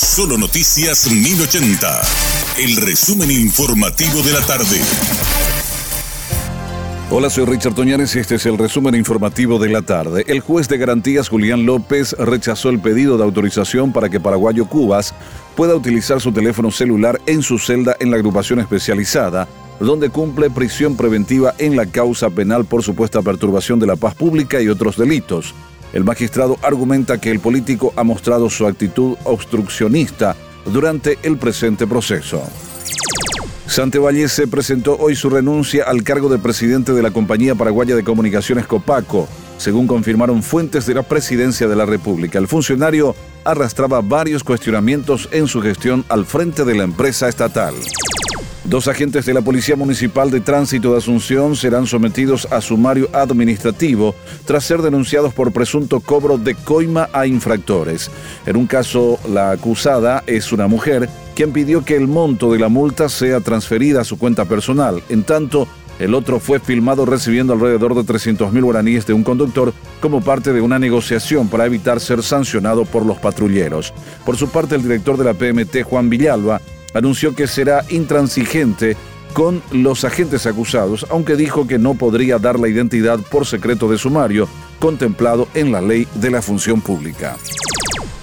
Solo Noticias 1080. El resumen informativo de la tarde. Hola, soy Richard Toñanes y este es el resumen informativo de la tarde. El juez de garantías Julián López rechazó el pedido de autorización para que Paraguayo Cubas pueda utilizar su teléfono celular en su celda en la agrupación especializada, donde cumple prisión preventiva en la causa penal por supuesta perturbación de la paz pública y otros delitos. El magistrado argumenta que el político ha mostrado su actitud obstruccionista durante el presente proceso. Santevallese presentó hoy su renuncia al cargo de presidente de la Compañía Paraguaya de Comunicaciones Copaco, según confirmaron fuentes de la presidencia de la República. El funcionario arrastraba varios cuestionamientos en su gestión al frente de la empresa estatal. Dos agentes de la Policía Municipal de Tránsito de Asunción serán sometidos a sumario administrativo tras ser denunciados por presunto cobro de coima a infractores. En un caso, la acusada es una mujer quien pidió que el monto de la multa sea transferida a su cuenta personal. En tanto, el otro fue filmado recibiendo alrededor de 300 mil guaraníes de un conductor como parte de una negociación para evitar ser sancionado por los patrulleros. Por su parte, el director de la PMT, Juan Villalba, anunció que será intransigente con los agentes acusados, aunque dijo que no podría dar la identidad por secreto de sumario contemplado en la ley de la función pública.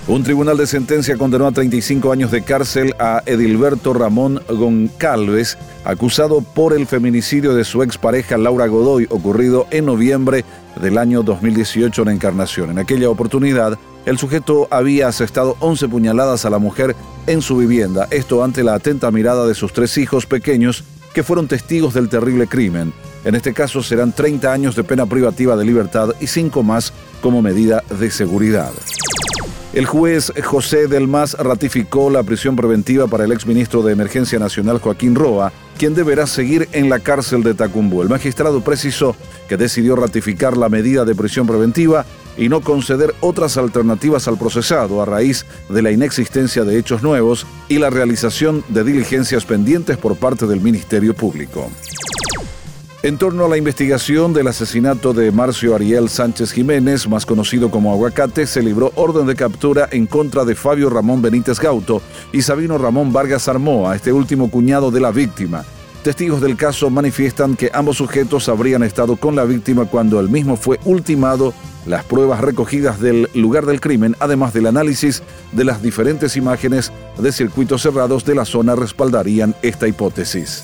Un tribunal de sentencia condenó a 35 años de cárcel a Edilberto Ramón Goncalves, acusado por el feminicidio de su expareja Laura Godoy, ocurrido en noviembre del año 2018 en Encarnación. En aquella oportunidad, el sujeto había asestado 11 puñaladas a la mujer en su vivienda, esto ante la atenta mirada de sus tres hijos pequeños que fueron testigos del terrible crimen. En este caso serán 30 años de pena privativa de libertad y 5 más como medida de seguridad. El juez José Del ratificó la prisión preventiva para el exministro de Emergencia Nacional Joaquín Roa, quien deberá seguir en la cárcel de Tacumbú. El magistrado precisó que decidió ratificar la medida de prisión preventiva y no conceder otras alternativas al procesado a raíz de la inexistencia de hechos nuevos y la realización de diligencias pendientes por parte del Ministerio Público. En torno a la investigación del asesinato de Marcio Ariel Sánchez Jiménez, más conocido como Aguacate, se libró orden de captura en contra de Fabio Ramón Benítez Gauto y Sabino Ramón Vargas Armoa, este último cuñado de la víctima. Testigos del caso manifiestan que ambos sujetos habrían estado con la víctima cuando el mismo fue ultimado. Las pruebas recogidas del lugar del crimen, además del análisis de las diferentes imágenes de circuitos cerrados de la zona, respaldarían esta hipótesis.